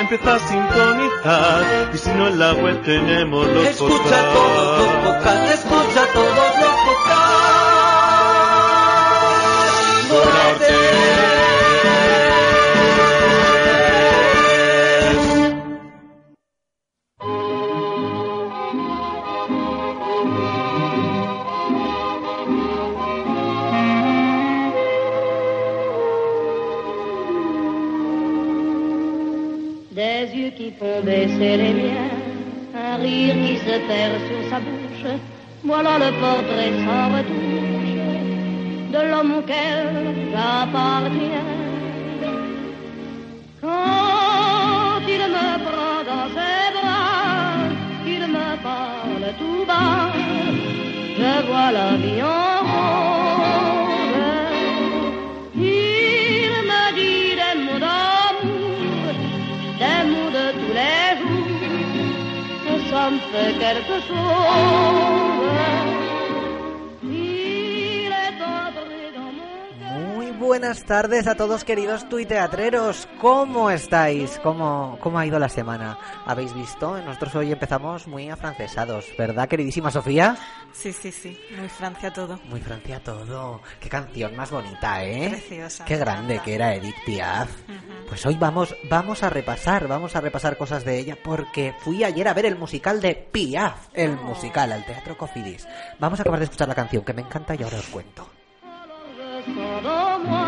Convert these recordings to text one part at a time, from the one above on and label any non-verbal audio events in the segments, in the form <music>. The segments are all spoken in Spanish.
Empieza a sintonizar. Y si no en la web tenemos los Escucha podcasts. todos los podcasts, escucha todos Le portrait sans retouche de l'homme auquel j'appartiens. Quand il me prend dans ses bras, qu'il me parle tout bas, je vois la vie en rose. Il me dit des mots d'amour, des mots de tous les jours, ça me fait quelque chose. Buenas tardes a todos queridos tuiteatreros. ¿Cómo estáis? ¿Cómo, ¿Cómo ha ido la semana? ¿Habéis visto? Nosotros hoy empezamos muy afrancesados, ¿verdad, queridísima Sofía? Sí, sí, sí. Muy Francia todo. Muy Francia todo. Qué canción más bonita, ¿eh? Preciosa, Qué grande que era Edith Piaf. Pues hoy vamos, vamos a repasar, vamos a repasar cosas de ella porque fui ayer a ver el musical de Piaf, el Oh. musical al Teatro Cofidis. Vamos a acabar de escuchar la canción que me encanta y ahora os cuento. je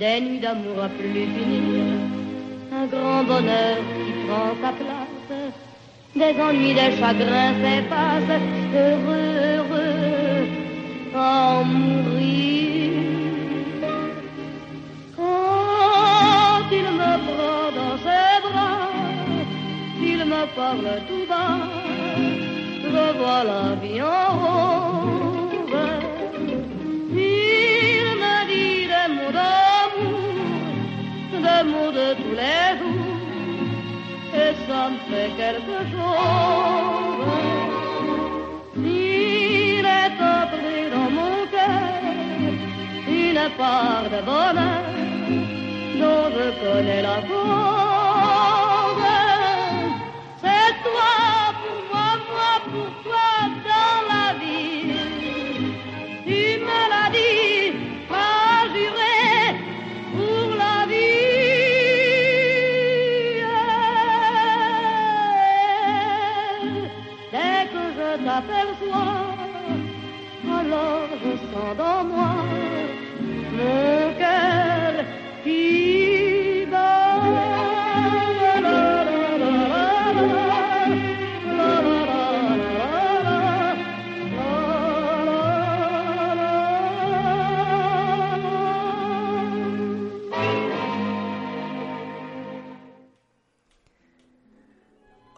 Des nuits d'amour à plus finir, un grand bonheur qui prend sa place. Des ennuis, des chagrins s'effacent, heureux, heureux, en mourir. Quand il me prend dans ses bras, il me parle tout bas, je vois la vie en rose. Il me dit des mots d'amour, des mots de tous les jours, et ça me fait quelque chose. Il est entré dans mon cœur une part de bonheur dont je connais la cause.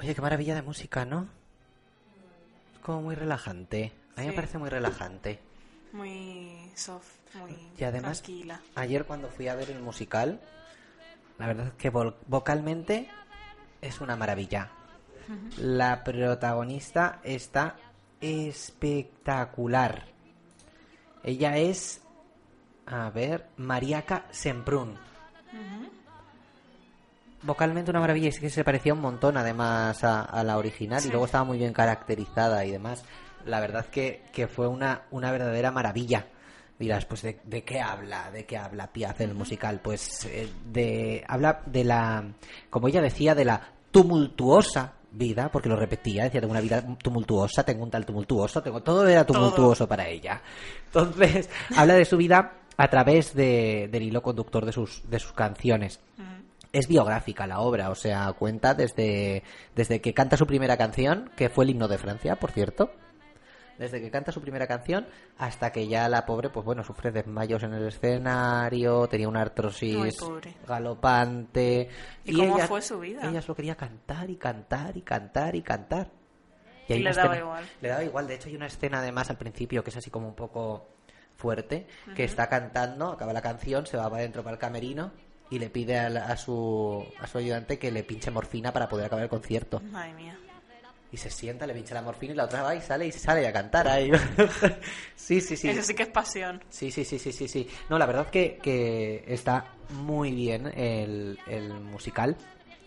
Oye, qué maravilla de música, ¿no? Es como muy relajante. A mí me parece muy relajante. Muy soft, muy Y además, tranquila. ayer cuando fui a ver el musical, la verdad es que vocalmente es una maravilla. La protagonista está espectacular. Ella es, a ver, Mariaka Semprún. Vocalmente una maravilla, es que se parecía un montón además a, a la original y luego estaba muy bien caracterizada y demás. La verdad que, que fue una, una verdadera maravilla. Dirás, pues ¿de, de qué habla? ¿De qué habla Piaf en el musical? Pues eh, de habla de la, como ella decía, de la tumultuosa vida, porque lo repetía, decía, tengo una vida tumultuosa, tengo un tal tumultuoso, tengo todo era tumultuoso para ella. Entonces, <laughs> habla de su vida a través de, del hilo conductor de sus, de sus canciones. Es biográfica la obra, o sea, cuenta desde, desde que canta su primera canción, que fue el himno de Francia, por cierto, desde que canta su primera canción hasta que ya la pobre, pues bueno, sufre desmayos en el escenario, tenía una artrosis Ay, galopante. ¿Y cómo ella, fue su vida? Ella solo quería cantar y cantar y cantar y cantar. Y hay le daba escena- igual. Le daba igual. De hecho, hay una escena además al principio que es así como un poco fuerte, que está cantando, acaba la canción, se va para adentro para el camerino y le pide a, la- a su, a su ayudante que le pinche morfina para poder acabar el concierto. Madre mía. Y se sienta, le pincha la morfina y la otra va y sale y sale a cantar ahí. <laughs> sí, sí, sí. Eso sí que es pasión. Sí, sí, sí, sí, sí, sí. No, la verdad que, que está muy bien el, el musical.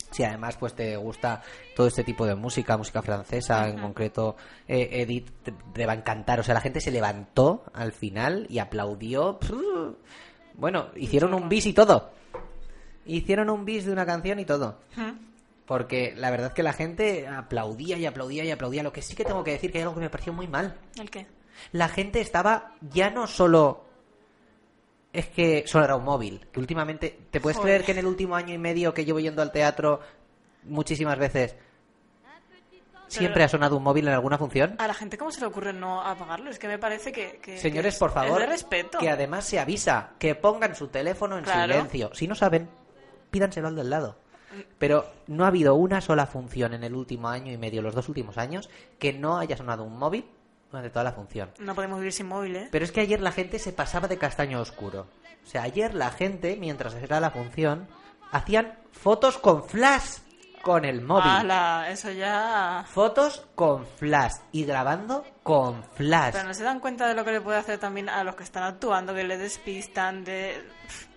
Si además pues te gusta todo este tipo de música, música francesa en concreto, eh, Edith te, te va a encantar. O sea, la gente se levantó al final y aplaudió. Bueno, hicieron un bis y todo. Hicieron un bis de una canción y todo. Porque la verdad que la gente aplaudía y aplaudía y aplaudía. Lo que sí que tengo que decir que hay algo que me pareció muy mal ¿El qué? la gente estaba ya no solo es que solo era un móvil que últimamente te puedes Joder. creer que en el último año y medio que llevo yendo al teatro muchísimas veces siempre ha sonado un móvil en alguna función A la gente, ¿cómo se le ocurre no apagarlo? Es que me parece que. que- señores que por es- favor Es de respeto. que además se avisa que pongan su teléfono en Claro. silencio si no saben pídanselo al del lado pero no ha habido una sola función en el último año y medio los dos últimos años que no haya sonado un móvil durante toda la función No podemos vivir sin móvil, ¿eh? Pero es que ayer la gente se pasaba de castaño oscuro. O sea, ayer la gente, mientras era la función, hacían fotos con flash con el móvil. Ala, eso ya. Fotos con flash y grabando con flash. Pero no se dan cuenta de lo que le puede hacer también a los que están actuando, que le despistan, de.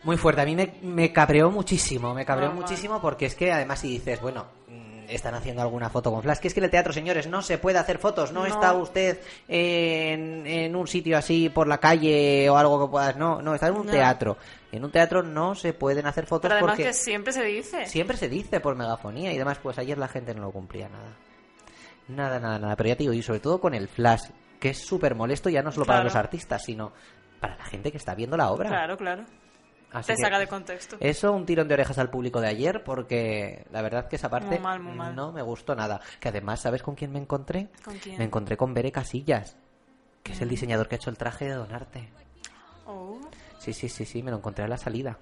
Muy fuerte. A mí me, me cabreó muchísimo. Me cabreó muchísimo porque es que además si dices, bueno, mm, están haciendo alguna foto con flash. Que es que en el teatro, señores, no se puede hacer fotos. No, No. está usted en, en un sitio así por la calle o algo que puedas. No, no, está en un No. teatro. En un teatro no se pueden hacer fotos Pero además porque que siempre se dice. siempre se dice por megafonía y demás. Pues ayer la gente no lo cumplía nada. Nada, nada, nada. Pero ya te digo, y sobre todo con el flash, que es súper molesto ya no solo para los artistas, sino para la gente que está viendo la obra. Claro, claro. Así Te que- saca de contexto. eso, un tirón de orejas al público de ayer, porque la verdad que esa parte Muy mal, muy mal. no me gustó nada. Que además, ¿sabes con quién me encontré? ¿Con quién? Mm. Me encontré con Bere Casillas, que es el diseñador que ha hecho el traje de Donarte. Oh. Sí, sí, sí, sí, me lo encontré a la salida.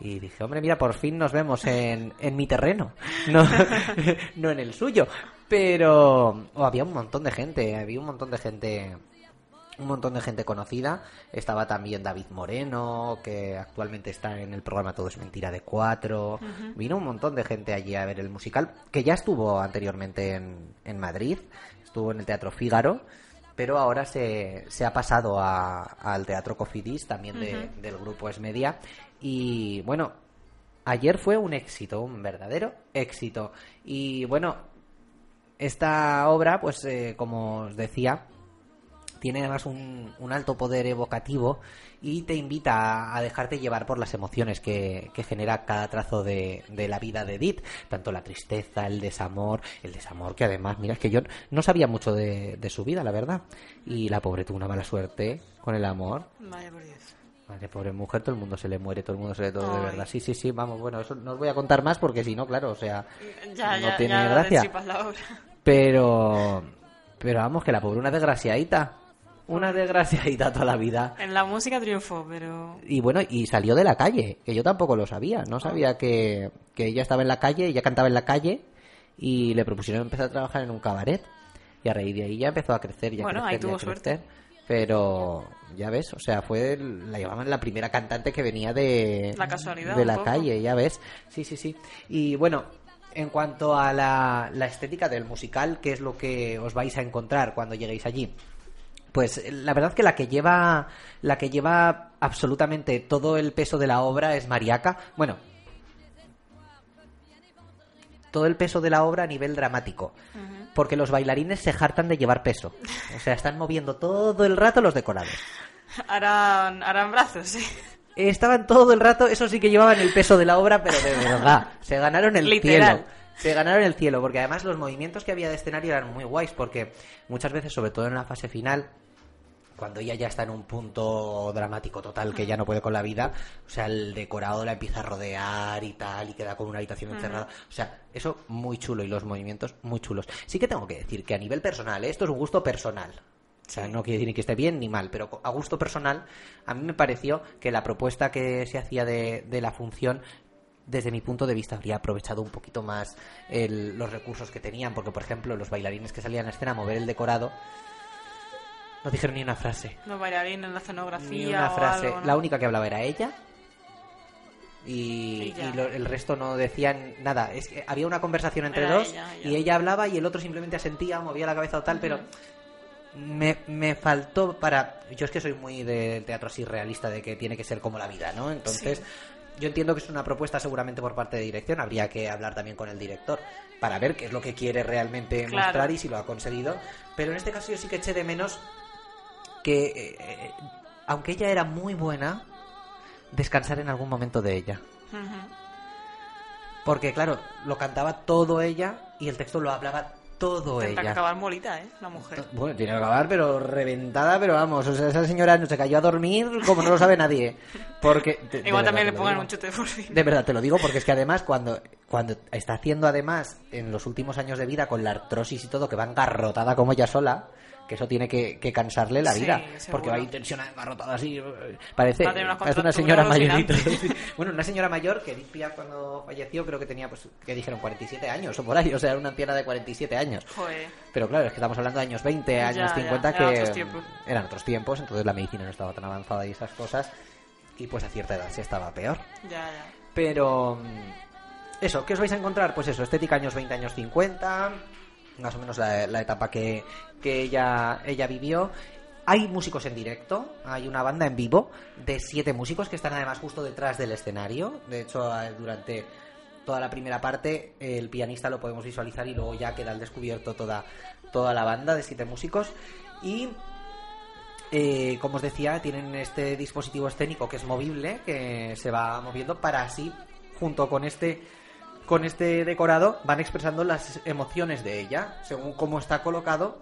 Y dije, hombre, mira, por fin nos vemos en, en mi terreno, no, <laughs> no en el suyo. Pero oh, había un montón de gente, había un montón de gente, un montón de gente conocida. Estaba también David Moreno, que actualmente está en el programa Todo es Mentira de Cuatro. Vino un montón de gente allí a ver el musical, que ya estuvo anteriormente en, en Madrid, estuvo en el Teatro Fígaro pero ahora se, se ha pasado a- al Teatro Cofidis, también de- del grupo Esmedia. Y bueno, ayer fue un éxito, un verdadero éxito. Y bueno, esta obra, pues eh, como os decía, tiene además un, un alto poder evocativo y te invita a, a dejarte llevar por las emociones que, que genera cada trazo de, de la vida de Edith, tanto la tristeza, el desamor, el desamor que además, mira, es que yo no sabía mucho de, de su vida, la verdad, y la pobre tuvo una mala suerte con el amor. Vaya por Dios. Madre, pobre mujer, todo el mundo se le muere, todo el mundo se le todo de verdad. Sí, sí, sí, vamos, bueno, eso no os voy a contar más porque si no, claro, o sea, Ya, no ya, tiene ya gracia. la obra. Pero, pero vamos, que la pobre una desgraciadita, una desgraciadita toda la vida. En la música triunfó, pero. Y bueno, y salió de la calle, que yo tampoco lo sabía. Ah. No sabía que, que ella estaba en la calle, ella cantaba en la calle y le propusieron empezar a trabajar en un cabaret. Y a raíz de ahí ya empezó a crecer, ya Bueno, crecer, ahí tuvo crecer. Pero ya ves, o sea, fue la llamaban la primera cantante que venía de La casualidad, de la calle, ya ves. Sí, sí, sí. Y bueno, en cuanto a la, la estética del musical, ¿qué es lo que os vais a encontrar cuando lleguéis allí? Pues eh, la verdad que la que lleva la que lleva absolutamente todo el peso de la obra es Mariaca. Bueno, todo el peso de la obra a nivel dramático. porque los bailarines se hartan de llevar peso. O sea, están moviendo todo el rato los decorados. Harán, harán brazos, sí. Estaban todo el rato, eso sí que llevaban el peso de la obra, pero de verdad, se ganaron el Literal. cielo. Se ganaron el cielo, porque además los movimientos que había de escenario eran muy guays, porque muchas veces, sobre todo en la fase final, cuando ella ya está en un punto dramático total que ya no puede con la vida, o sea, el decorado la empieza a rodear y tal, y queda como una habitación encerrada. O sea, eso muy chulo y los movimientos muy chulos. Sí que tengo que decir que a nivel personal, ¿eh? esto es un gusto personal. O sea, no quiere decir ni que esté bien ni mal, pero a gusto personal, a mí me pareció que la propuesta que se hacía de, de la función desde mi punto de vista habría aprovechado un poquito más el- los recursos que tenían, porque por ejemplo los bailarines que salían a escena a mover el decorado no dijeron ni una frase. Los bailarines en la escenografía Ni una o frase. algo, ¿no? La única que hablaba era ella. Y, lo- el resto no decían nada. Es que había una conversación entre Era dos ella, y ella. hablaba y el otro simplemente asentía, movía la cabeza o tal, pero me, me faltó para... Yo es que soy muy del teatro así realista, de que tiene que ser como la vida, ¿no? Entonces, yo entiendo que es una propuesta seguramente por parte de dirección, habría que hablar también con el director para ver qué es lo que quiere realmente Claro. mostrar y si lo ha conseguido. Pero en este caso yo sí que eché de menos que, eh, eh, aunque ella era muy buena, descansar en algún momento de ella. Porque, claro, lo cantaba todo ella y el texto lo hablaba todo Tendrá que ella. acabar molita, ¿eh? La mujer. Bueno, tiene que acabar, pero reventada, pero vamos, o sea, esa señora no se cayó a dormir como no lo sabe nadie. Porque, Igual verdad también le pongan digo. un chute de morfina. De verdad te lo digo porque es que además cuando, cuando está haciendo además en los últimos años de vida con la artrosis y todo que va engarrotada como ella sola, que eso tiene que, que cansarle la vida. porque va intencionada engarrotada así. eh, Parece, parece una señora mayorita. <laughs> bueno, una señora mayor que Edith cuando falleció creo que tenía, pues, que dijeron 47 años o por ahí. O sea, era una anciana de 47 años. Joder. Pero claro, es que estamos hablando de años 20, Ya, años ya, 50, eran que otros tiempos. eran otros tiempos, entonces la medicina no estaba tan avanzada y esas cosas. Y pues a cierta edad se estaba peor. Ya, ya. Pero mm, eso, ¿qué os vais a encontrar? Pues eso, estética años 20, años 50, más o menos la, la etapa que, que ella, ella vivió. Hay músicos en directo, hay una banda en vivo de siete músicos que están además justo detrás del escenario. De hecho, durante toda la primera parte el pianista lo podemos visualizar y luego ya queda al descubierto toda, toda la banda de siete músicos. Y eh, como os decía, tienen este dispositivo escénico que es movible, que se va moviendo para así, junto con este con este decorado, van expresando las emociones de ella. Según cómo está colocado,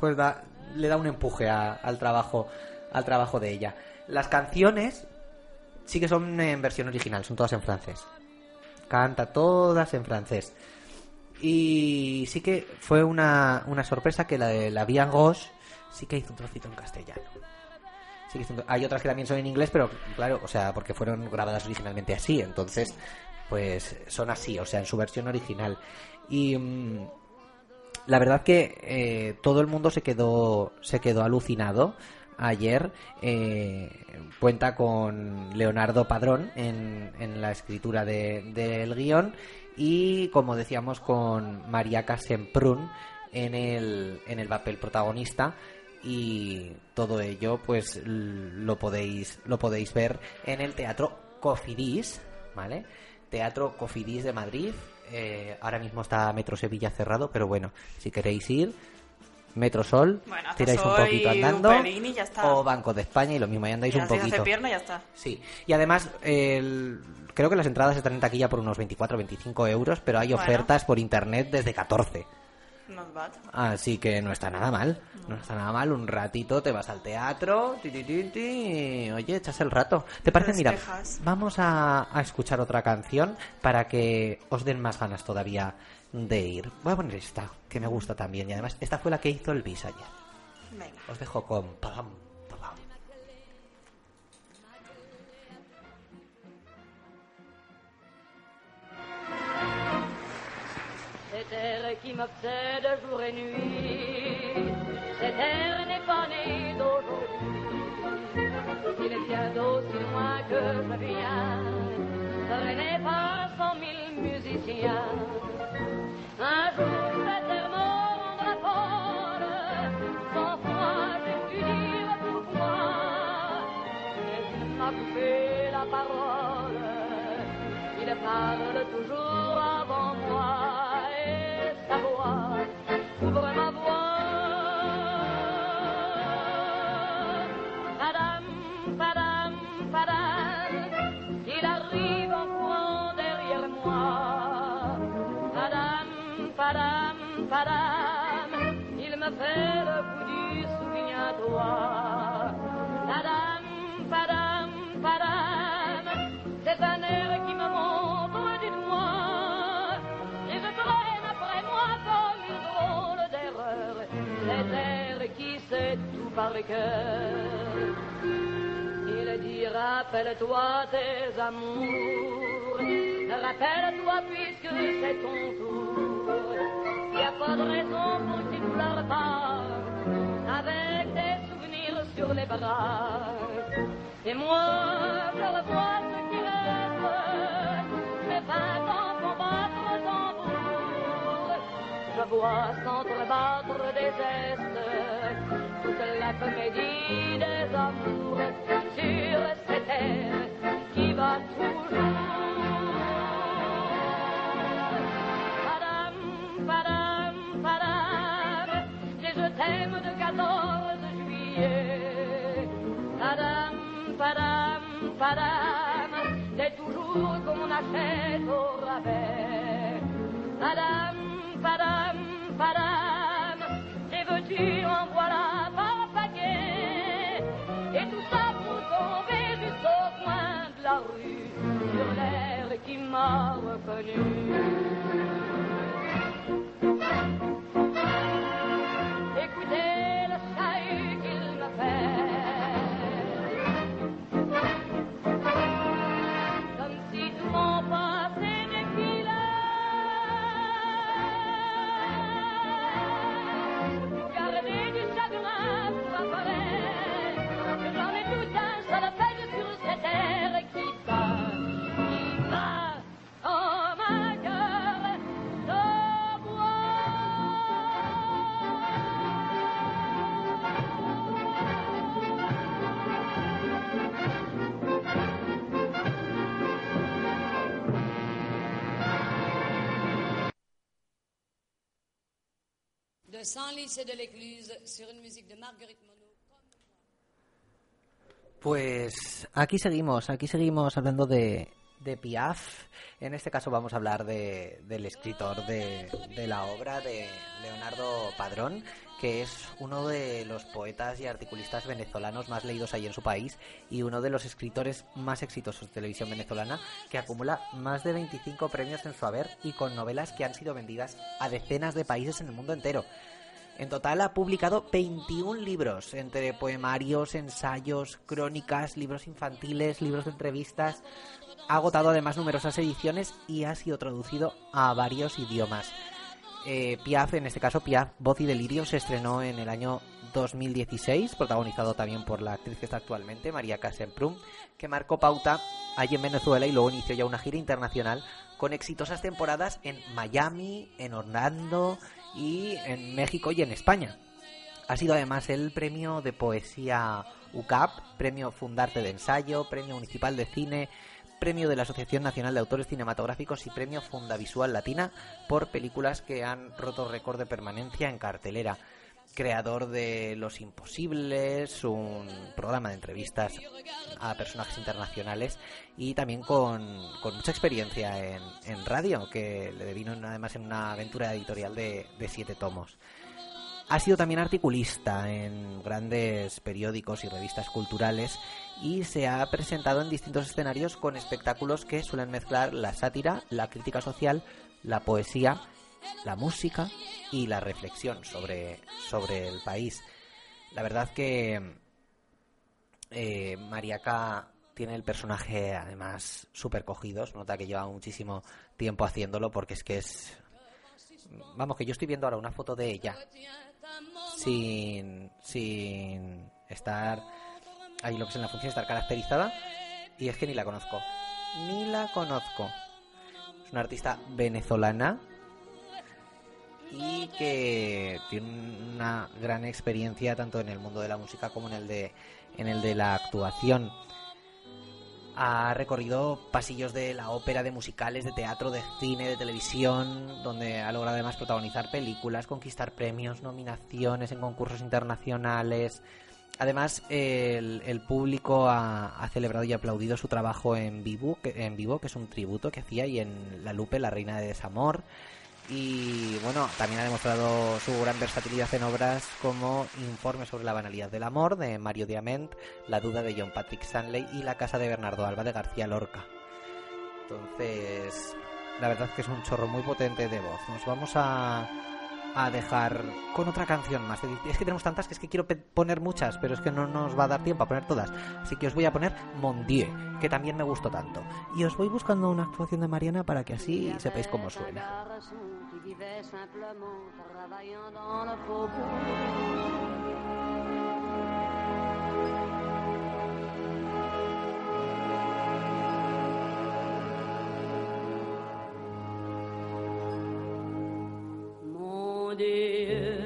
pues da- le da un empuje a- al trabajo al trabajo de ella. Las canciones sí que son en versión original, son todas en francés. Canta todas en francés. Y sí que fue una, una sorpresa que la de la Vía Gauche sí que hizo un trocito en castellano. Sí que hizo un tro- Hay otras que también son en inglés, pero claro, o sea, porque fueron grabadas originalmente así, entonces, pues son así, o sea, en su versión original. Y mm, la verdad que eh, todo el mundo se quedó, se quedó alucinado ayer. eh, cuenta con Leonardo Padrón en, en la escritura de- del guion y, como decíamos, con María Casemprún en el, en el papel protagonista. Y todo ello, pues lo podéis, lo podéis ver en el Teatro Cofidis, ¿vale? Teatro Cofidis de Madrid. Eh, ahora mismo está Metro Sevilla cerrado, pero bueno, si queréis ir, Metro Sol, Bueno, tiráis un poquito un andando, pelín y ya está. o Banco de España y lo mismo, ahí andáis Y un poquito. hace pierna y ya está. Sí, y además el- creo que las entradas están en taquilla por unos 24 o 25 euros, pero hay Bueno. ofertas por internet desde 14. Not bad. Así que no está nada mal, no está nada mal. Un ratito te vas al teatro, ti, ti, ti, ti, oye, echas el rato. ¿Te parece? Mira, vamos a, a escuchar otra canción para que os den más ganas todavía de ir. Voy a poner esta, que me gusta también. Y además, esta fue la que hizo el bis ayer. Venga. Os dejo con... pam. Qui m'obsède jour et nuit, cet air n'est pas né d'aujourd'hui. Il est bien d'aussi loin que je viens, traîné par cent mille musiciens. Vous dis souviens-toi. Padam, padam, padam, c'est un air qui me montre du doigt. Et je traîne après moi comme une drôle d'erreur, les airs qui sait tout par le cœur. Il dit rappelle-toi tes amours, rappelle-toi puisque c'est ton tour. Pas de raison pour ne pleures pas, avec tes souvenirs sur les bras. Et moi, je revois ce qui reste, mes vingt ans font battre le tambour. Je vois s'entrebattre des gestes, toute la comédie des amours sur cette terre qui va toujours. De 14 juillet. Padam, padam, padam, c'est toujours qu'on achète au rabais. Padam, padam, padam, les veux-tu en voilà par paquet. Et tout ça pour tomber jusqu'au coin de la rue, sur l'air qui m'a reconnu. Pues aquí seguimos, aquí seguimos hablando de, de Piaf. En este caso vamos a hablar de, del escritor de, de la obra de Leonardo Padrón, que es uno de los poetas y articulistas venezolanos más leídos ahí en su país y uno de los escritores más exitosos de televisión venezolana, que acumula más de 25 premios en su haber y con novelas que han sido vendidas a decenas de países en el mundo entero. En total ha publicado 21 libros, entre poemarios, ensayos, crónicas, libros infantiles, libros de entrevistas. Ha agotado además numerosas ediciones y ha sido traducido a varios idiomas. Eh, Piaf, en este caso Piaf, Voz y Delirio, se estrenó en el año 2016, protagonizado también por la actriz que está actualmente, María Casemprum, que marcó pauta allí en Venezuela y luego inició ya una gira internacional con exitosas temporadas en Miami, en Orlando y en México y en España. Ha sido además el premio de poesía UCAP, premio Fundarte de Ensayo, premio municipal de cine, premio de la Asociación Nacional de Autores Cinematográficos y premio Fundavisual Latina por películas que han roto récord de permanencia en cartelera. Creador de Los Imposibles, un programa de entrevistas a personajes internacionales y también con, mucha experiencia en, radio, que le vino además en una aventura editorial de, de siete tomos. Ha sido también articulista en grandes periódicos y revistas culturales y se ha presentado en distintos escenarios con espectáculos que suelen mezclar la sátira, la crítica social, la poesía, la música y la reflexión sobre, sobre el país. La verdad que eh, Mariaca tiene el personaje además súper cogido, se nota que lleva muchísimo tiempo haciéndolo porque es que es... Vamos, que yo estoy viendo ahora una foto de ella sin, sin estar ahí lo que es en la función, estar caracterizada y es que ni la conozco. Ni la conozco. Es una artista venezolana y que tiene una gran experiencia tanto en el mundo de la música como en el de en el de la actuación. Ha recorrido pasillos de la ópera, de musicales, de teatro, de cine, de televisión, donde ha logrado además protagonizar películas, conquistar premios, nominaciones en concursos internacionales. Además, el, público ha, ha celebrado y aplaudido su trabajo en vivo, que, en vivo, que es un tributo que hacía, y en La Lupe, la reina de desamor. Y bueno, también ha demostrado su gran versatilidad en obras como Informe sobre la banalidad del amor de Mario Diamant, La duda de John Patrick Stanley y La casa de Bernardo Alba de García Lorca. Entonces, la verdad es que es un chorro muy potente de voz. Nos vamos a, a dejar con otra canción más. Es que tenemos tantas que es que quiero poner muchas, pero es que no nos va a dar tiempo a poner todas. Así que os voy a poner Mon Dieu, que también me gustó tanto. Y os voy buscando una actuación de Mariana para que así sepáis cómo suena. dear.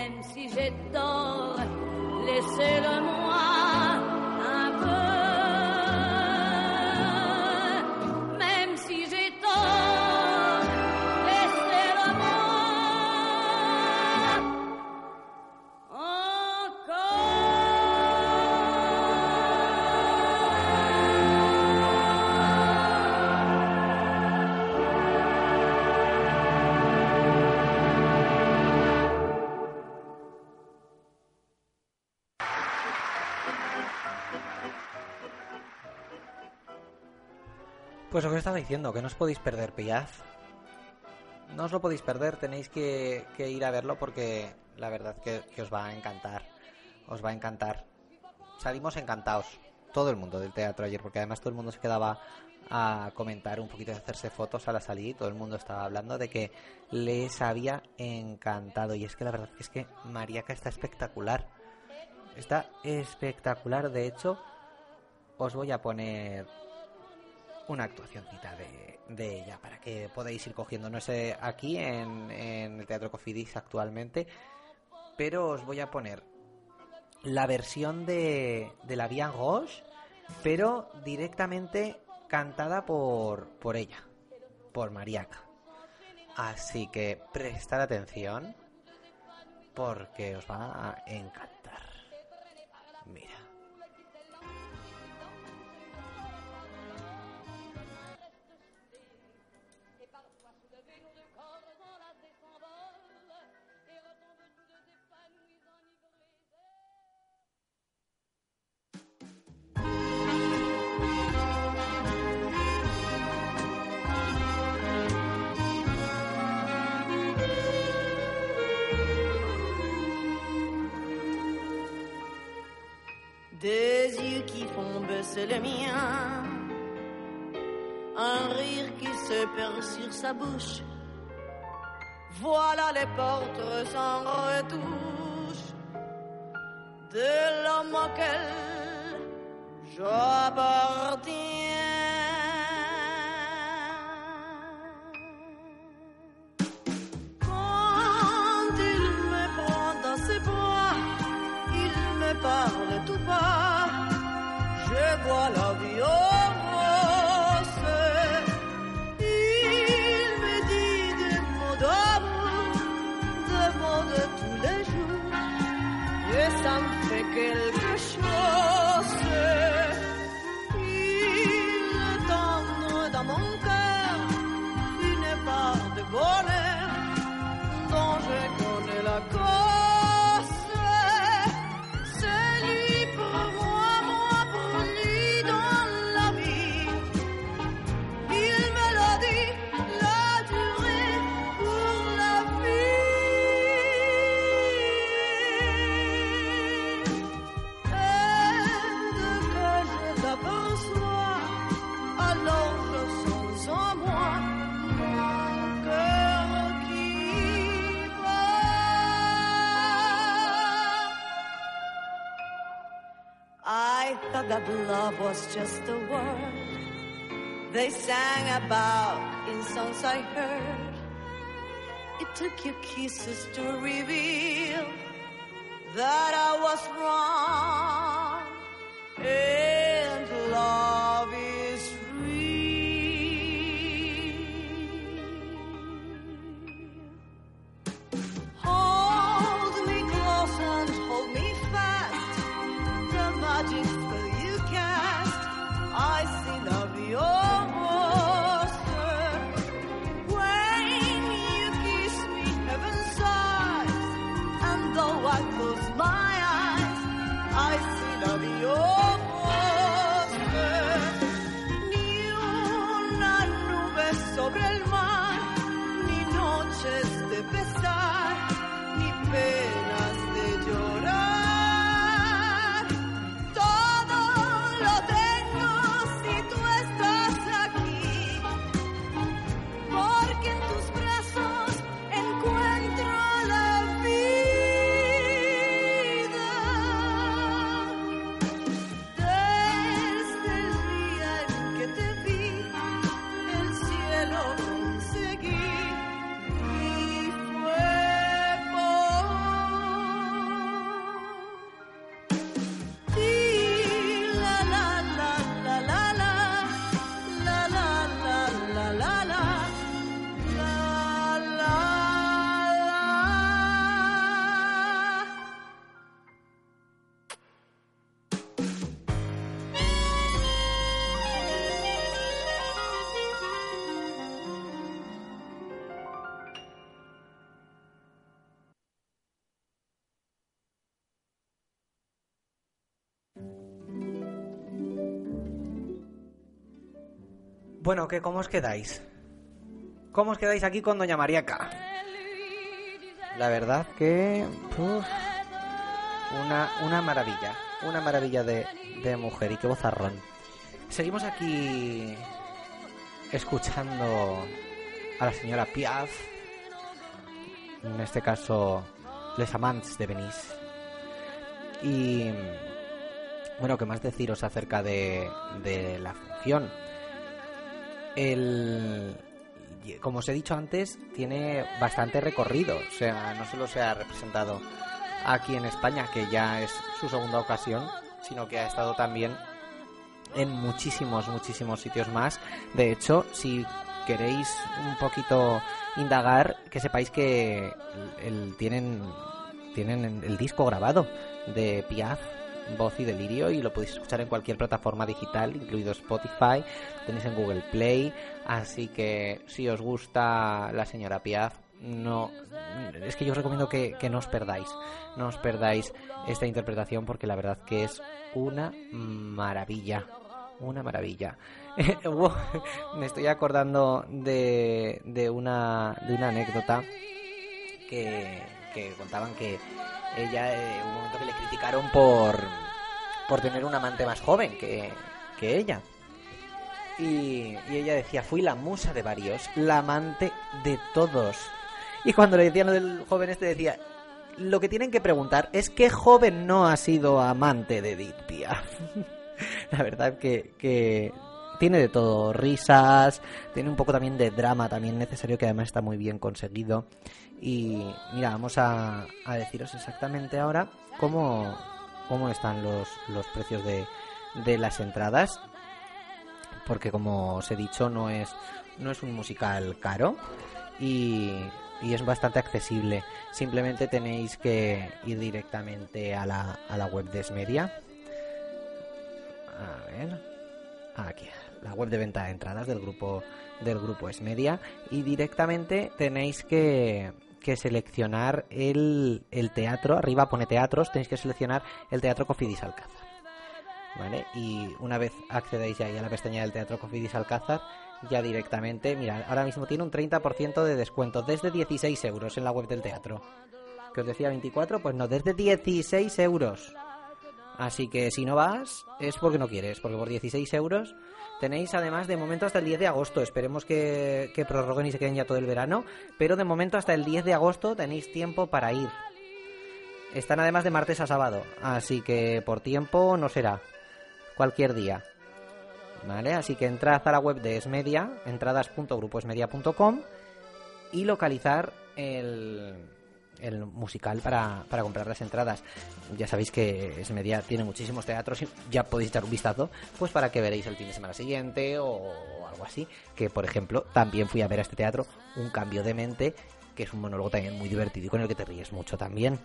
Même si j'ai tort, laissez-le-moi un Pues lo que os estaba diciendo, que no os podéis perder Piaf. No os lo podéis perder, tenéis que, que ir a verlo porque la verdad que, que os va a encantar. Os va a encantar. Salimos encantados, todo el mundo del teatro ayer, porque además todo el mundo se quedaba a comentar un poquito, a hacerse fotos a la salida y todo el mundo estaba hablando de que les había encantado. Y es que la verdad es que Mariaca está espectacular. Está espectacular, de hecho, os voy a poner una actuacióncita de, de ella para que podáis ir cogiendo. No sé aquí en, el Teatro Cofidis actualmente, pero os voy a poner la versión de, de la Bien Roche, pero directamente cantada por, por ella, por Mariaca. Así que prestad atención porque os va a encantar. Mira. Baisser les miens. Un rire qui se perd sur sa bouche. Voilà les portes sans retouche de l'homme auquel j'appartiens. That love was just a word they sang about in songs I heard. It took your kisses to reveal that I was wrong. Bueno, ¿qué, ¿cómo os quedáis? ¿Cómo os quedáis aquí con Doña Mariaca? La verdad que... una, una maravilla. Una maravilla de, de mujer y qué vozarrón. Seguimos aquí escuchando a la señora Piaf. En este caso, Les Amants de Venise. Y... Bueno, ¿qué más deciros acerca de, de la función? El, como os he dicho antes, tiene bastante recorrido. O sea, no solo se ha representado aquí en España, que ya es su segunda ocasión, sino que ha estado también en muchísimos, muchísimos sitios más. De hecho, si queréis un poquito indagar, que sepáis que el, tienen, tienen el disco grabado de Piaf, Voz y Delirio, y lo podéis escuchar en cualquier plataforma digital, incluido Spotify, tenéis en Google Play, así que si os gusta la señora Piaf, no es que yo os recomiendo que, que no os perdáis no os perdáis esta interpretación porque la verdad que es una maravilla una maravilla. <laughs> Me estoy acordando de, de una de una anécdota que, que contaban que ella eh, un momento que le criticaron por por tener un amante más joven que, que ella. Y, ella decía, fui la musa de varios, la amante de todos. Y cuando le decían lo del joven este decía, lo que tienen que preguntar es qué joven no ha sido amante de Edith <laughs> la verdad que, que tiene de todo, risas, tiene un poco también de drama también necesario que además está muy bien conseguido. Y mira, vamos a, a deciros exactamente ahora cómo, cómo están los, los precios de, de las entradas. Porque como os he dicho, no es, no es un musical caro y, y es bastante accesible. Simplemente tenéis que ir directamente a la, a la web de Esmedia. A ver. Aquí, la web de venta de entradas del grupo del grupo Esmedia. Y directamente tenéis que, que seleccionar el, el teatro. Arriba pone teatros, tenéis que seleccionar el teatro Cofidis Alcázar. ¿Vale? Y una vez accedéis ya ahí a la pestaña del teatro Cofidis Alcázar, ya directamente, mira, ahora mismo tiene un 30% de descuento, desde 16 euros en la web del teatro. Que os decía 24, pues no, desde 16 euros. Así que si no vas, es porque no quieres, porque por 16 euros tenéis además de momento hasta el 10 de agosto. Esperemos que, prorroguen y se queden ya todo el verano, pero de momento hasta el 10 de agosto tenéis tiempo para ir. Están además de martes a sábado, así que por tiempo no será. Cualquier día. ¿Vale? Así que entrad a la web de Esmedia, entradas.gruposmedia.com y localizar el, el musical para, para comprar las entradas. Ya sabéis que Esmedia tiene muchísimos teatros y ya podéis echar un vistazo pues para que veréis el fin de semana siguiente o algo así. Que por ejemplo también fui a ver a este teatro Un cambio de mente, que es un monólogo también muy divertido y con el que te ríes mucho también.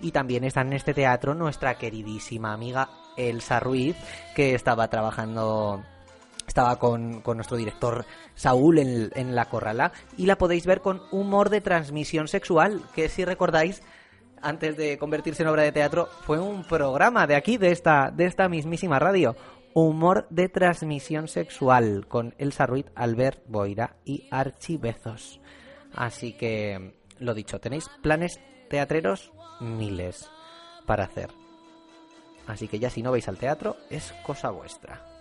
Y también está en este teatro nuestra queridísima amiga Elsa Ruiz, que estaba trabajando estaba con, con, nuestro director Saúl en, en, La Corrala y la podéis ver con humor de transmisión sexual, que si recordáis, antes de convertirse en obra de teatro, fue un programa de aquí, de esta, de esta mismísima radio. Humor de transmisión sexual con Elsa Ruiz, Albert Boira y Archibezos. Así que, lo dicho, tenéis planes teatreros miles para hacer. Así que ya si no vais al teatro, es cosa vuestra.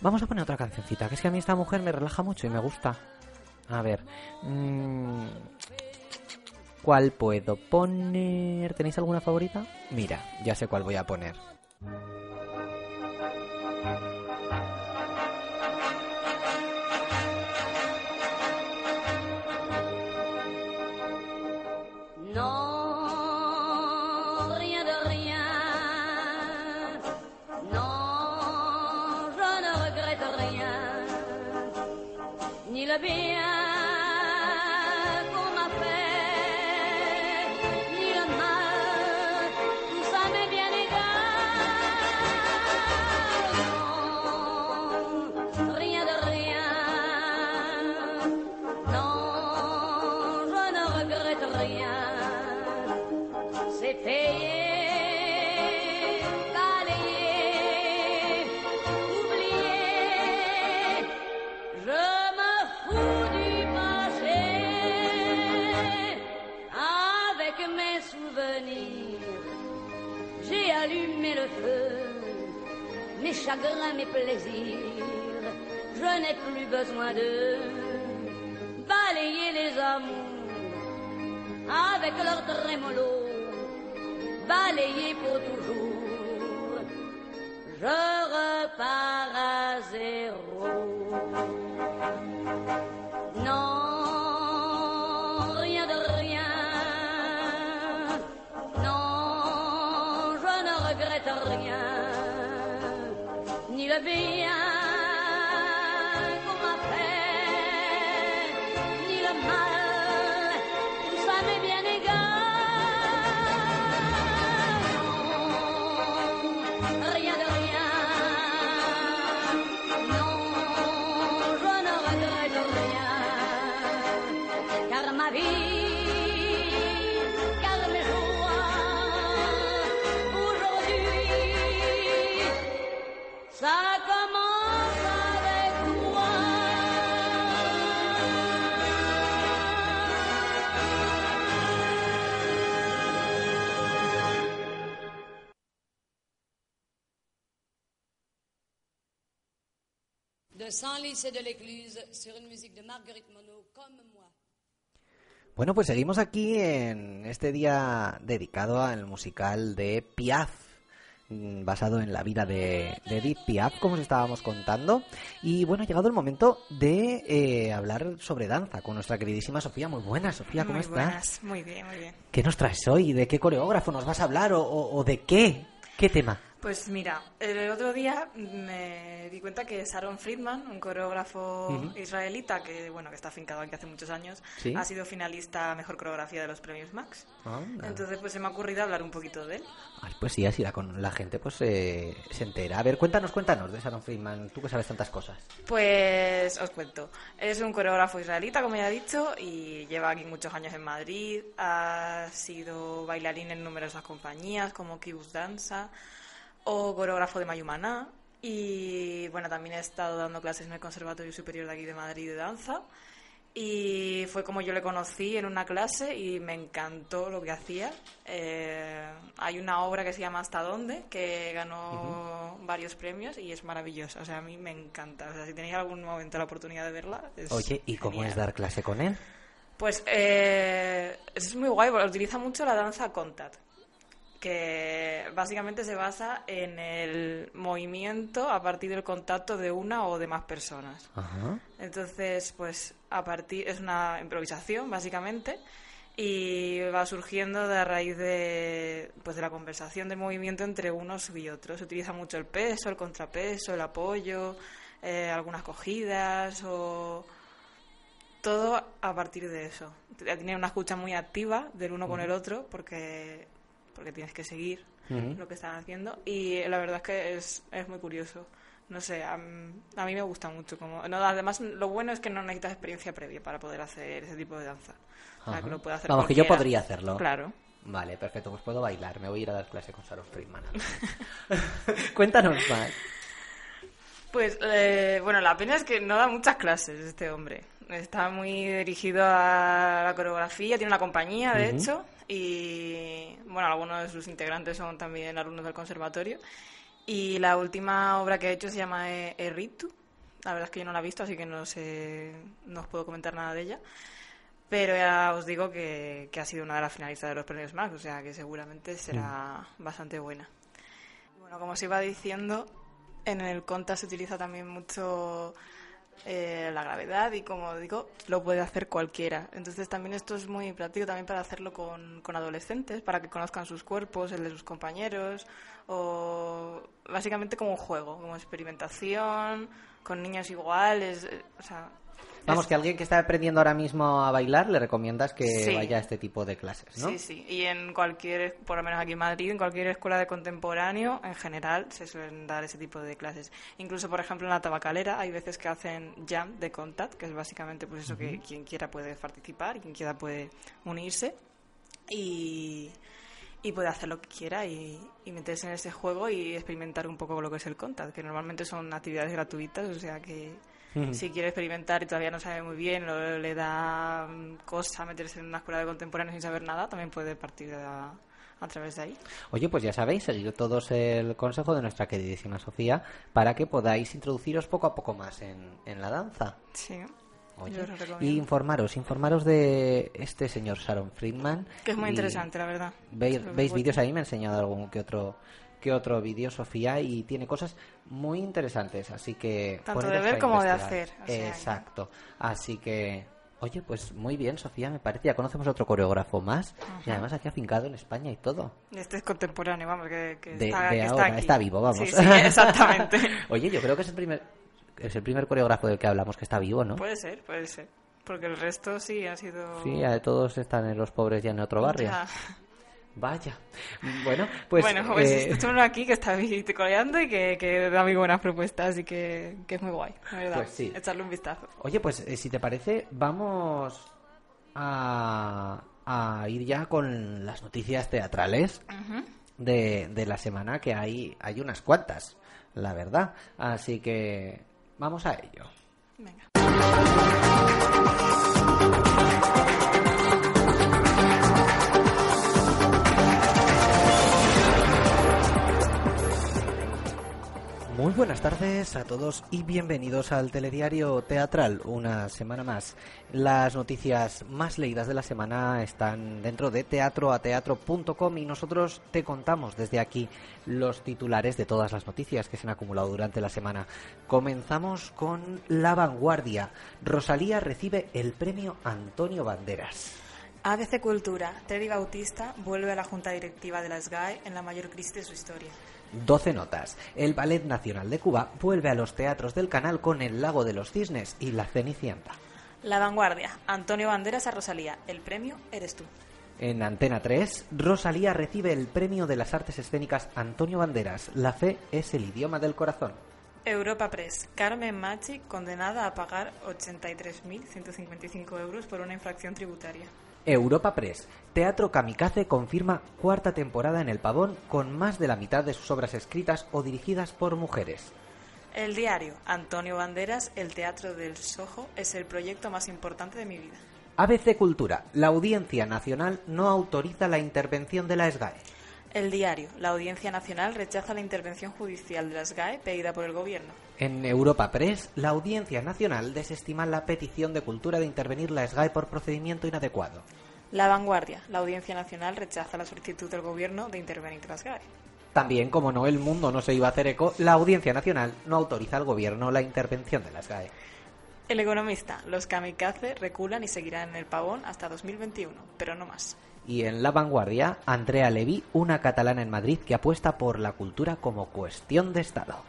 Vamos a poner otra cancioncita, que es que a mí esta mujer me relaja mucho y me gusta. A ver. Mmm, ¿Cuál puedo poner? ¿Tenéis alguna favorita? Mira, ya sé cuál voy a poner. De Senlis et de l'Écluse sur une musique de Marguerite Monod comme moi. Bueno, pues seguimos aquí en este día dedicado al musical de Piaf, mm, basado en la vida de, de Edith Piaf, como os estábamos contando. Y bueno, ha llegado el momento de eh, hablar sobre danza con nuestra queridísima Sofía. Muy buena, Sofía, ¿cómo muy estás? buenas, muy bien, muy bien. ¿Qué nos traes hoy? ¿De qué coreógrafo nos vas a hablar o, o- o de qué? ¿Qué tema? Pues mira, el otro día me di cuenta que Sharon Friedman, un coreógrafo israelita que bueno que está afincado aquí hace muchos años, Sí. ha sido finalista a mejor coreografía de los premios Max. Entonces pues se me ha ocurrido hablar un poquito de él. Ay, pues sí, así la, con la gente pues eh, se entera. A ver, cuéntanos, cuéntanos de Sharon Friedman, tú que sabes tantas cosas. Pues os cuento. Es un coreógrafo israelita, como ya he dicho, y lleva aquí muchos años en Madrid. Ha sido bailarín en numerosas compañías como Kibus Danza o coreógrafo de Mayumana. Y bueno, también he estado dando clases en el Conservatorio Superior de aquí de Madrid de danza. Y fue como yo le conocí en una clase y me encantó lo que hacía. Eh, hay una obra que se llama Hasta dónde, que ganó varios premios y es maravillosa. O sea, a mí me encanta. O sea, si tenéis algún momento la oportunidad de verla, es Oye, ¿y cómo genial. es dar clase con él? Pues eh, es muy guay, porque utiliza mucho la danza contact, que básicamente se basa en el movimiento a partir del contacto de una o de más personas. Ajá. Entonces, pues a partir es una improvisación básicamente y va surgiendo de a raíz de pues de la conversación del movimiento entre unos y otros. Se utiliza mucho el peso, el contrapeso, el apoyo, eh, algunas cogidas o todo a partir de eso. Tiene una escucha muy activa del uno con el otro porque porque tienes que seguir lo que están haciendo y la verdad es que es, es muy curioso. No sé, a, a mí me gusta mucho. Como, no, además, lo bueno es que no necesitas experiencia previa para poder hacer ese tipo de danza. O sea, Ajá. que lo puede hacer Vamos, que yo podría hacerlo. Claro. Vale, perfecto, pues puedo bailar. Me voy a ir a dar clase con Sharon Friedman. <laughs> <laughs> Cuéntanos más. Pues, eh, bueno, la pena es que no da muchas clases este hombre. Está muy dirigido a la coreografía, tiene una compañía, de Ujú. hecho, y, bueno, algunos de sus integrantes son también alumnos del conservatorio. Y la última obra que ha hecho se llama E- Erritu. La verdad es que yo no la he visto, así que no sé, no os puedo comentar nada de ella. Pero ya os digo que, que ha sido una de las finalistas de los premios Max, o sea que seguramente será bastante buena. Bueno, como os iba diciendo, en el conta se utiliza también mucho eh, la gravedad y como digo, lo puede hacer cualquiera. Entonces también esto es muy práctico también para hacerlo con, con adolescentes, para que conozcan sus cuerpos, el de sus compañeros, o básicamente como un juego, como experimentación, con niños iguales, eh, o sea... Vamos, es- que alguien que está aprendiendo ahora mismo a bailar le recomiendas que Sí. vaya a este tipo de clases, ¿no? Sí, sí. Y en cualquier, por lo menos aquí en Madrid, en cualquier escuela de contemporáneo, en general, se suelen dar ese tipo de clases. Incluso, por ejemplo, en la tabacalera hay veces que hacen jam de contact, que es básicamente pues eso que quien quiera puede participar y quien quiera puede unirse y, y puede hacer lo que quiera y, y meterse en ese juego y experimentar un poco lo que es el contact, que normalmente son actividades gratuitas, o sea que si quiere experimentar y todavía no sabe muy bien o le da mm, cosa meterse en una escuela de contemporáneo sin saber nada, también puede partir a, a través de ahí. Oye, pues ya sabéis, seguid todos el consejo de nuestra queridísima Sofía para que podáis introduciros poco a poco más en, en la danza. Sí. Oye, y informaros, informaros de este señor Sharon Friedman. Que es muy interesante, la verdad. Veis, veis vídeos ahí, me ha enseñado algún que otro que otro vídeo Sofía y tiene cosas muy interesantes, así que Tanto de ver como de hacer, o sea Exacto. Así que Oye, pues muy bien, Sofía, me parece. Ya conocemos otro coreógrafo más. Y además aquí afincado en España y todo. Este es contemporáneo, vamos, que, que De, está, de que ahora, está aquí. está vivo, vamos. Sí, sí, exactamente. <laughs> Oye, yo creo que es el primer es el primer coreógrafo del que hablamos que está vivo, ¿no? Puede ser, puede ser. Porque el resto sí ha sido... Sí, ya todos están en los pobres ya en otro barrio. Ya. Vaya. Bueno, pues... bueno, pues eh, uno aquí que está ahí coleando y que, que da muy buenas propuestas y que, que es muy guay, la verdad. Pues sí. Echarle un vistazo. Oye, pues eh, si te parece, vamos a, a ir ya con las noticias teatrales de, de la semana, que hay, hay unas cuantas, la verdad. Así que vamos a ello. Muy buenas tardes a todos y bienvenidos al telediario teatral, una semana más. Las noticias más leídas de la semana están dentro de teatroateatro.com y nosotros te contamos desde aquí los titulares de todas las noticias que se han acumulado durante la semana. Comenzamos con La Vanguardia. Rosalía recibe el premio Antonio Banderas. ABC Cultura, Teddy Bautista vuelve a la junta directiva de la SGAE en la mayor crisis de su historia. 12 notas. El Ballet Nacional de Cuba vuelve a los teatros del canal con El Lago de los Cisnes y La Cenicienta. La Vanguardia, Antonio Banderas a Rosalía, el premio eres tú. En Antena 3, Rosalía recibe el premio de las artes escénicas Antonio Banderas. La fe es el idioma del corazón. Europa Press, Carmen Machi condenada a pagar 83.155 euros por una infracción tributaria. Europa Press. Teatro Kamikaze confirma cuarta temporada en El Pavón con más de la mitad de sus obras escritas o dirigidas por mujeres. El diario, Antonio Banderas, el Teatro del Sojo es el proyecto más importante de mi vida. ABC Cultura. La Audiencia Nacional no autoriza la intervención de la SGAE. El diario, la Audiencia Nacional rechaza la intervención judicial de la SGAE pedida por el Gobierno. En Europa Press, la Audiencia Nacional desestima la petición de Cultura de intervenir la SGAE por procedimiento inadecuado. La Vanguardia, la Audiencia Nacional rechaza la solicitud del Gobierno de intervenir la SGAE. También, como no el mundo no se iba a hacer eco, la Audiencia Nacional no autoriza al Gobierno la intervención de la SGAE. El Economista, los kamikaze reculan y seguirán en el pavón hasta 2021, pero no más. Y en La Vanguardia, Andrea Levy, una catalana en Madrid que apuesta por la cultura como cuestión de Estado.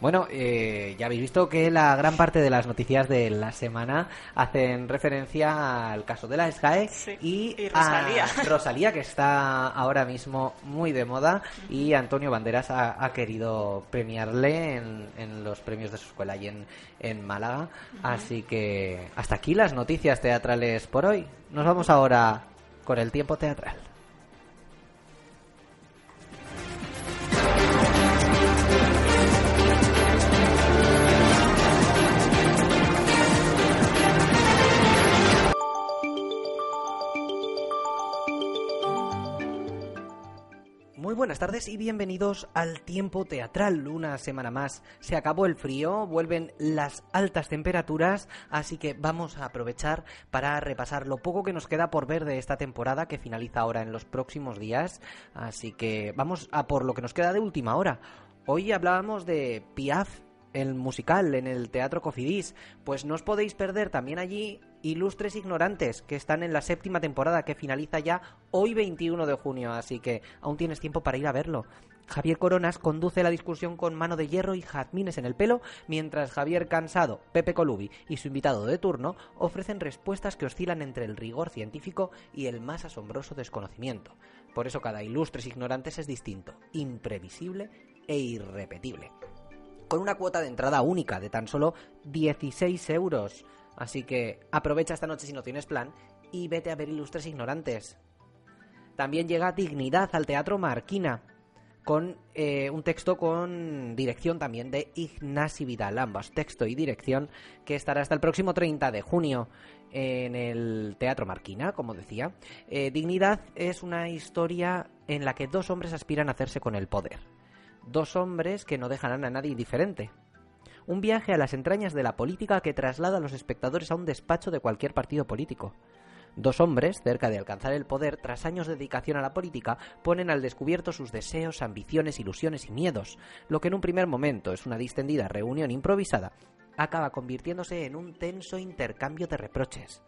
Bueno, eh, ya habéis visto que la gran parte de las noticias de la semana hacen referencia al caso de la SGAE y, y Rosalía. a <laughs> Rosalía, que está ahora mismo muy de moda, y Antonio Banderas ha, ha querido premiarle en, en los premios de su escuela y en, en Málaga. Así que hasta aquí las noticias teatrales por hoy. Nos vamos ahora con el tiempo teatral. Muy buenas tardes y bienvenidos al tiempo teatral. Una semana más se acabó el frío, vuelven las altas temperaturas, así que vamos a aprovechar para repasar lo poco que nos queda por ver de esta temporada que finaliza ahora en los próximos días. Así que vamos a por lo que nos queda de última hora. Hoy hablábamos de Piaf, el musical en el Teatro Cofidis. Pues no os podéis perder también allí Ilustres Ignorantes, que están en la séptima temporada que finaliza ya hoy 21 de junio, así que aún tienes tiempo para ir a verlo. Javier Coronas conduce la discusión con mano de hierro y jazmines en el pelo, mientras Javier Cansado, Pepe Colubi y su invitado de turno ofrecen respuestas que oscilan entre el rigor científico y el más asombroso desconocimiento. Por eso cada Ilustres Ignorantes es distinto, imprevisible e irrepetible. Con una cuota de entrada única de tan solo 16 euros. Así que aprovecha esta noche si no tienes plan y vete a ver Ilustres Ignorantes. También llega Dignidad al Teatro Marquina, con eh, un texto con dirección también de Ignasi Vidal, ambas, texto y dirección, que estará hasta el próximo 30 de junio en el Teatro Marquina, como decía. Eh, Dignidad es una historia en la que dos hombres aspiran a hacerse con el poder. Dos hombres que no dejarán a nadie indiferente. Un viaje a las entrañas de la política que traslada a los espectadores a un despacho de cualquier partido político. Dos hombres, cerca de alcanzar el poder tras años de dedicación a la política, ponen al descubierto sus deseos, ambiciones, ilusiones y miedos. Lo que en un primer momento es una distendida reunión improvisada, acaba convirtiéndose en un tenso intercambio de reproches.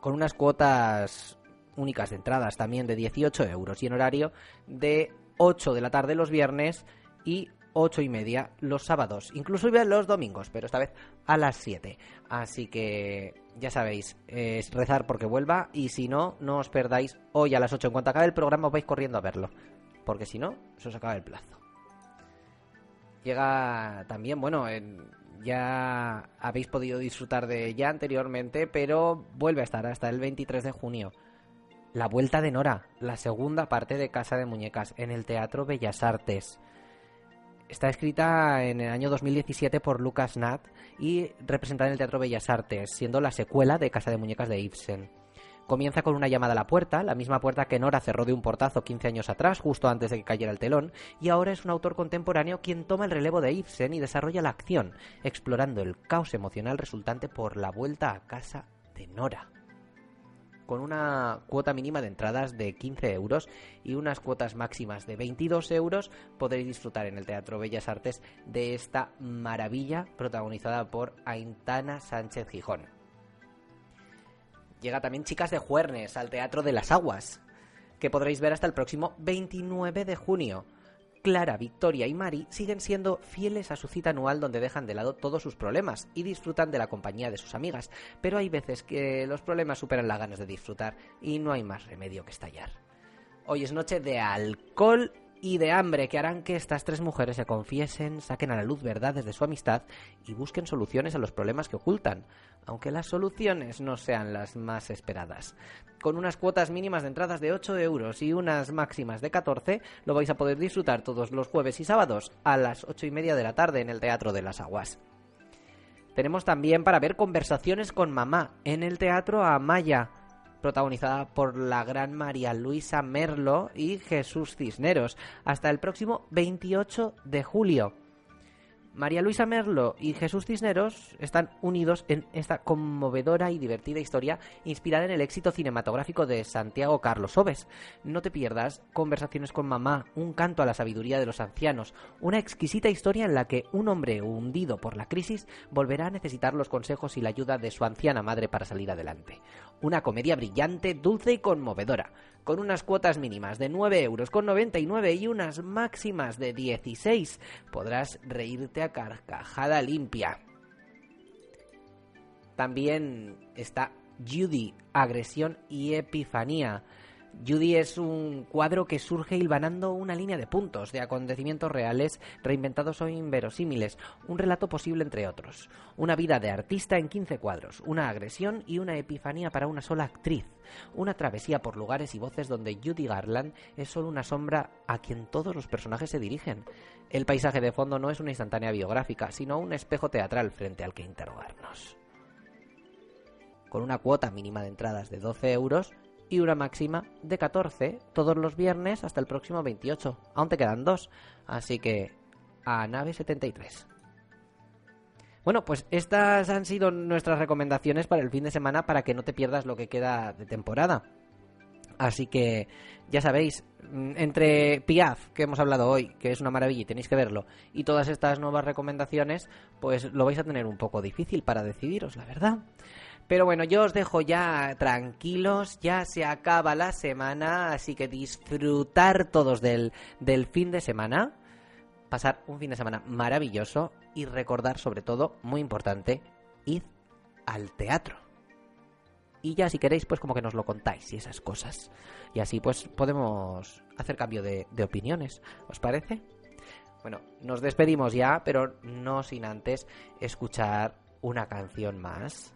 Con unas cuotas únicas de entradas también de 18 euros y en horario de 8 de la tarde los viernes y 8 y media los sábados, incluso los domingos, pero esta vez a las 7. Así que ya sabéis, es rezar porque vuelva y si no, no os perdáis hoy a las 8. En cuanto acabe el programa, os vais corriendo a verlo, porque si no, se os acaba el plazo. Llega también, bueno, en- ya habéis podido disfrutar de ella anteriormente, pero vuelve a estar hasta el 23 de junio. La Vuelta de Nora, la segunda parte de Casa de Muñecas, en el Teatro Bellas Artes. Está escrita en el año 2017 por Lucas Nat y representada en el Teatro Bellas Artes, siendo la secuela de Casa de Muñecas de Ibsen. Comienza con una llamada a la puerta, la misma puerta que Nora cerró de un portazo 15 años atrás, justo antes de que cayera el telón, y ahora es un autor contemporáneo quien toma el relevo de Ibsen y desarrolla la acción, explorando el caos emocional resultante por la vuelta a casa de Nora con una cuota mínima de entradas de 15 euros y unas cuotas máximas de 22 euros, podréis disfrutar en el Teatro Bellas Artes de esta maravilla protagonizada por Aintana Sánchez Gijón. Llega también Chicas de Juernes al Teatro de las Aguas, que podréis ver hasta el próximo 29 de junio. Clara, Victoria y Mari siguen siendo fieles a su cita anual donde dejan de lado todos sus problemas y disfrutan de la compañía de sus amigas, pero hay veces que los problemas superan las ganas de disfrutar y no hay más remedio que estallar. Hoy es noche de alcohol y de hambre que harán que estas tres mujeres se confiesen, saquen a la luz verdades de su amistad y busquen soluciones a los problemas que ocultan, aunque las soluciones no sean las más esperadas. Con unas cuotas mínimas de entradas de 8 euros y unas máximas de 14, lo vais a poder disfrutar todos los jueves y sábados a las 8 y media de la tarde en el Teatro de las Aguas. Tenemos también para ver conversaciones con mamá en el Teatro Amaya protagonizada por la gran María Luisa Merlo y Jesús Cisneros, hasta el próximo 28 de julio. María Luisa Merlo y Jesús Cisneros están unidos en esta conmovedora y divertida historia inspirada en el éxito cinematográfico de Santiago Carlos Oves. No te pierdas Conversaciones con Mamá, un canto a la sabiduría de los ancianos, una exquisita historia en la que un hombre hundido por la crisis volverá a necesitar los consejos y la ayuda de su anciana madre para salir adelante. Una comedia brillante, dulce y conmovedora con unas cuotas mínimas de 9 euros con 99 y unas máximas de 16, podrás reírte a carcajada limpia. También está Judy, agresión y epifanía. Judy es un cuadro que surge hilvanando una línea de puntos, de acontecimientos reales, reinventados o inverosímiles, un relato posible entre otros, una vida de artista en 15 cuadros, una agresión y una epifanía para una sola actriz, una travesía por lugares y voces donde Judy Garland es solo una sombra a quien todos los personajes se dirigen. El paisaje de fondo no es una instantánea biográfica, sino un espejo teatral frente al que interrogarnos. Con una cuota mínima de entradas de 12 euros, y una máxima de 14 todos los viernes hasta el próximo 28. Aún te quedan dos, así que a nave 73. Bueno, pues estas han sido nuestras recomendaciones para el fin de semana para que no te pierdas lo que queda de temporada. Así que ya sabéis, mm, entre Piaf, que hemos hablado hoy, que es una maravilla y tenéis que verlo, y todas estas nuevas recomendaciones, pues lo vais a tener un poco difícil para decidiros, la verdad. Pero bueno, yo os dejo ya tranquilos, ya se acaba la semana, así que disfrutar todos del, del fin de semana, pasar un fin de semana maravilloso y recordar sobre todo, muy importante, id al teatro. Y ya si queréis, pues como que nos lo contáis y esas cosas. Y así pues podemos hacer cambio de, de opiniones. ¿Os parece? Bueno, nos despedimos ya, pero no sin antes escuchar una canción más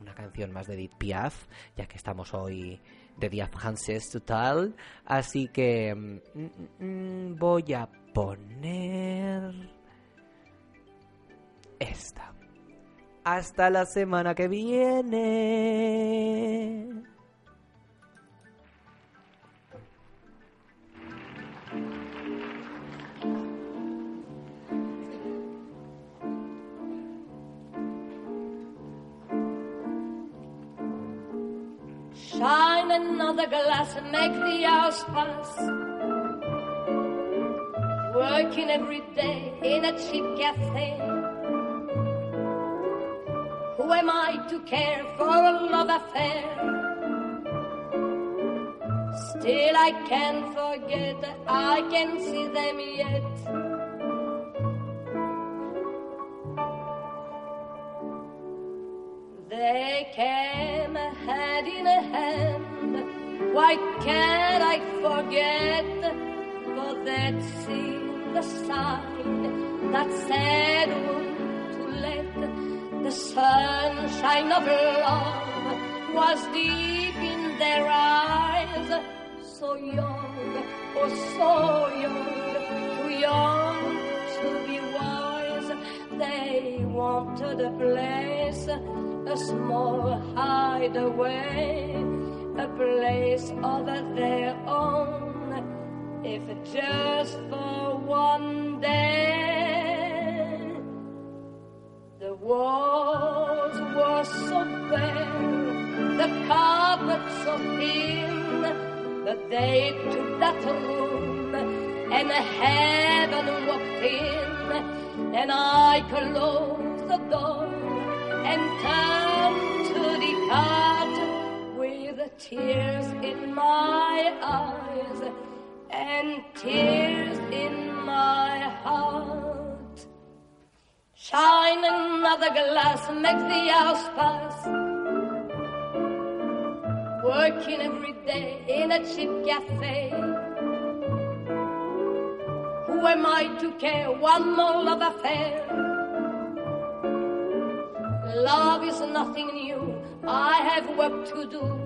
una canción más de Edith Piaf, ya que estamos hoy de Dia Frances total. Así que mm, mm, mm, voy a poner esta. Hasta la semana que viene. Another glass and make the hours pass. Working every day in a cheap cafe. Who am I to care for a love affair? Still I can't forget, I can see them yet. Why can't I forget? For that's in the sign that said to let the sunshine of love was deep in their eyes. So young, oh so young, too young to be wise. They wanted a place, a small hideaway, a place of their own, if just for one day. The walls were so bare, the carpet so thin, that they took that room and heaven walked in, and I closed the door and turned to depart with tears in my eyes and tears in my heart. Shine another glass, make the house pass. Working every day in a cheap cafe. Who am I to care? One more love affair. Love is nothing new. I have work to do.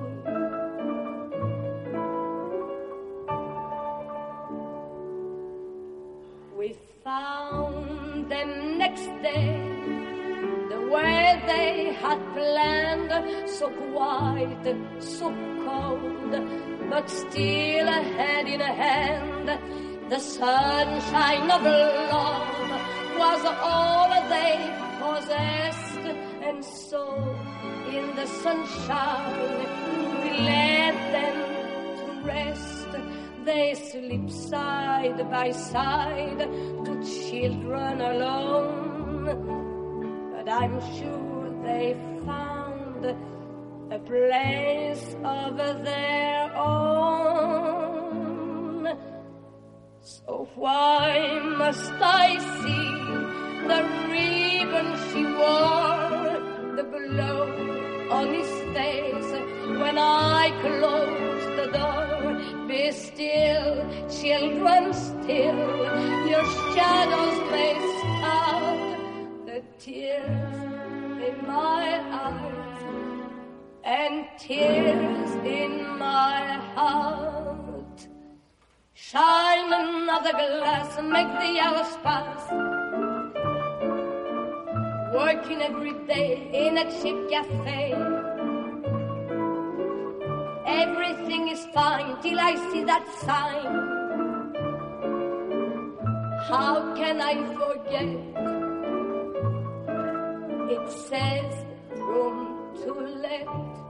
Found them next day, the way they had planned, so quiet, so cold, but still a hand in a hand. The sunshine of love was all they possessed, and so in the sunshine we led them to rest. They sleep side by side, two children alone. But I'm sure they found a place of their own. So why must I see the ribbon she wore, the glow on his face when I closed the door? Still, children, still, your shadows may start the tears in my eyes and tears in my heart. Shine another glass and make the hours pass. Working every day in a cheap cafe. Everything is fine till I see that sign. How can I forget? It says room to let.